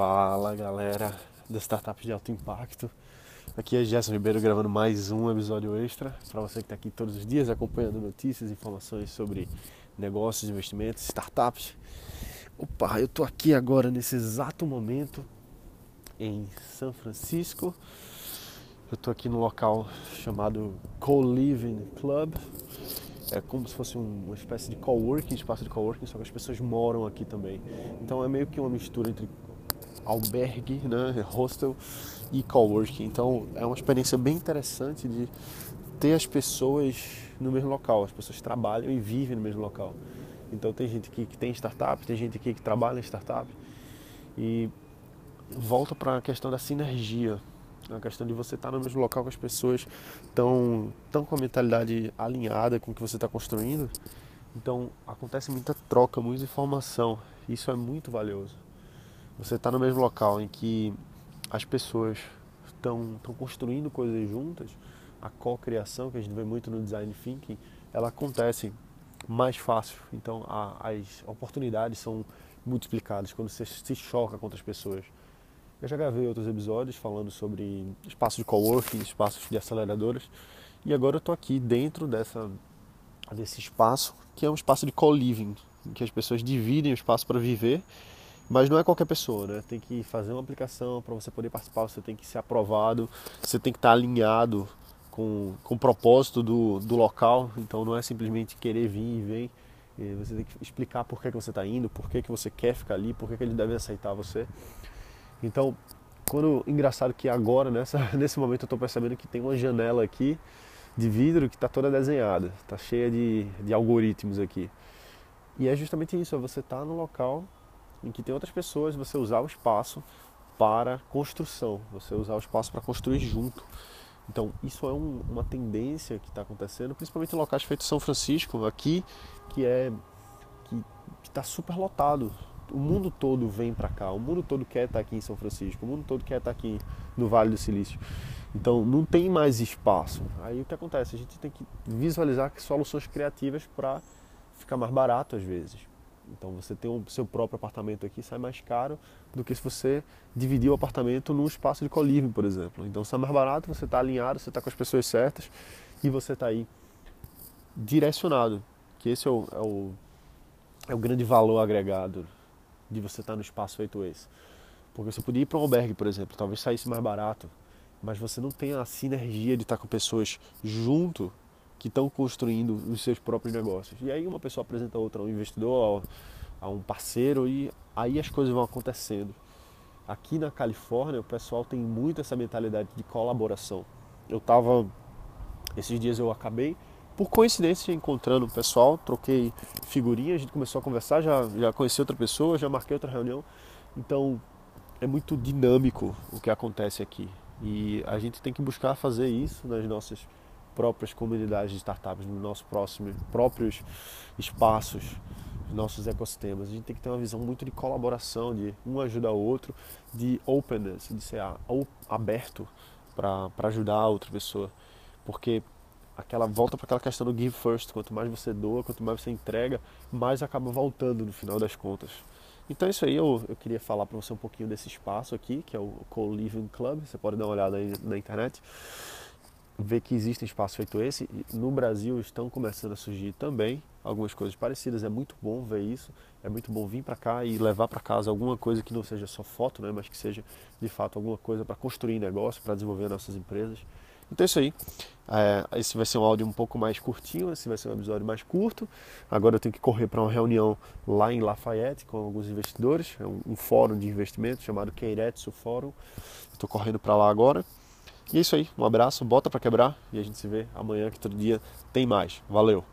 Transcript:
Fala galera das startups de alto impacto. Aqui é Gerson Ribeiro gravando mais um episódio extra para você que está aqui todos os dias acompanhando notícias, informações sobre negócios, investimentos, startups. Opa, eu estou aqui agora nesse exato momento em São Francisco. Eu estou aqui no local chamado Co-Living Club. É como se fosse uma espécie de coworking, espaço de coworking, só que as pessoas moram aqui também. Então é meio que uma mistura entre albergue, né, hostel e coworking. Então é uma experiência bem interessante de ter as pessoas no mesmo local. As pessoas trabalham e vivem no mesmo local. Então tem gente aqui que tem startup, tem gente aqui que trabalha em startup e volta para a questão da sinergia, a questão de você estar no mesmo local que as pessoas estão tão com a mentalidade alinhada com o que você está construindo. Então acontece muita troca, muita informação. Isso é muito valioso você está no mesmo local em que as pessoas estão construindo coisas juntas, a co-criação que a gente vê muito no design thinking, ela acontece mais fácil. Então a, as oportunidades são multiplicadas quando você se choca com outras pessoas. Eu já gravei outros episódios falando sobre espaços de coworking, espaços de aceleradoras, e agora eu estou aqui dentro dessa, desse espaço que é um espaço de co-living, em que as pessoas dividem o espaço para viver mas não é qualquer pessoa, né? Tem que fazer uma aplicação para você poder participar, você tem que ser aprovado, você tem que estar alinhado com, com o propósito do, do local. Então não é simplesmente querer vir e vem. Você tem que explicar por que, que você está indo, por que, que você quer ficar ali, por que, que ele deve aceitar você. Então, quando engraçado que agora, nessa, nesse momento, eu estou percebendo que tem uma janela aqui de vidro que está toda desenhada, está cheia de, de algoritmos aqui. E é justamente isso, é você estar tá no local em que tem outras pessoas, você usar o espaço para construção, você usar o espaço para construir junto. Então, isso é um, uma tendência que está acontecendo, principalmente em locais feitos São Francisco, aqui, que é que está super lotado. O mundo todo vem para cá, o mundo todo quer estar tá aqui em São Francisco, o mundo todo quer estar tá aqui no Vale do Silício. Então, não tem mais espaço. Aí o que acontece? A gente tem que visualizar soluções criativas para ficar mais barato às vezes. Então você ter o seu próprio apartamento aqui sai mais caro do que se você dividir o apartamento num espaço de coliving, por exemplo. Então sai mais barato, você está alinhado, você está com as pessoas certas e você está aí direcionado. Que esse é o, é o, é o grande valor agregado de você estar tá no espaço feito esse. Porque você podia ir para um albergue, por exemplo, talvez saísse mais barato, mas você não tem a sinergia de estar tá com pessoas junto que estão construindo os seus próprios negócios. E aí uma pessoa apresenta a outra, a um investidor, a um parceiro, e aí as coisas vão acontecendo. Aqui na Califórnia, o pessoal tem muito essa mentalidade de colaboração. Eu estava, esses dias eu acabei, por coincidência, encontrando o pessoal, troquei figurinhas, a gente começou a conversar, já, já conheci outra pessoa, já marquei outra reunião. Então, é muito dinâmico o que acontece aqui. E a gente tem que buscar fazer isso nas nossas próprias comunidades de startups, nos nossos próximos, próprios espaços, nossos ecossistemas. A gente tem que ter uma visão muito de colaboração, de um ajudar o outro, de openness, de ser aberto para ajudar a outra pessoa. Porque aquela volta para aquela questão do give first, quanto mais você doa, quanto mais você entrega, mais acaba voltando no final das contas. Então é isso aí, eu, eu queria falar para você um pouquinho desse espaço aqui, que é o Co-Living Club, você pode dar uma olhada aí na internet ver que existe espaço feito esse. No Brasil estão começando a surgir também algumas coisas parecidas. É muito bom ver isso. É muito bom vir para cá e levar para casa alguma coisa que não seja só foto, né, mas que seja de fato alguma coisa para construir negócio, para desenvolver nossas empresas. Então é isso aí. É, esse vai ser um áudio um pouco mais curtinho, esse vai ser um episódio mais curto. Agora eu tenho que correr para uma reunião lá em Lafayette com alguns investidores, é um, um fórum de investimento chamado Keiretsu Fórum. Estou correndo para lá agora. E é isso aí, um abraço, bota para quebrar e a gente se vê amanhã que todo dia tem mais. Valeu!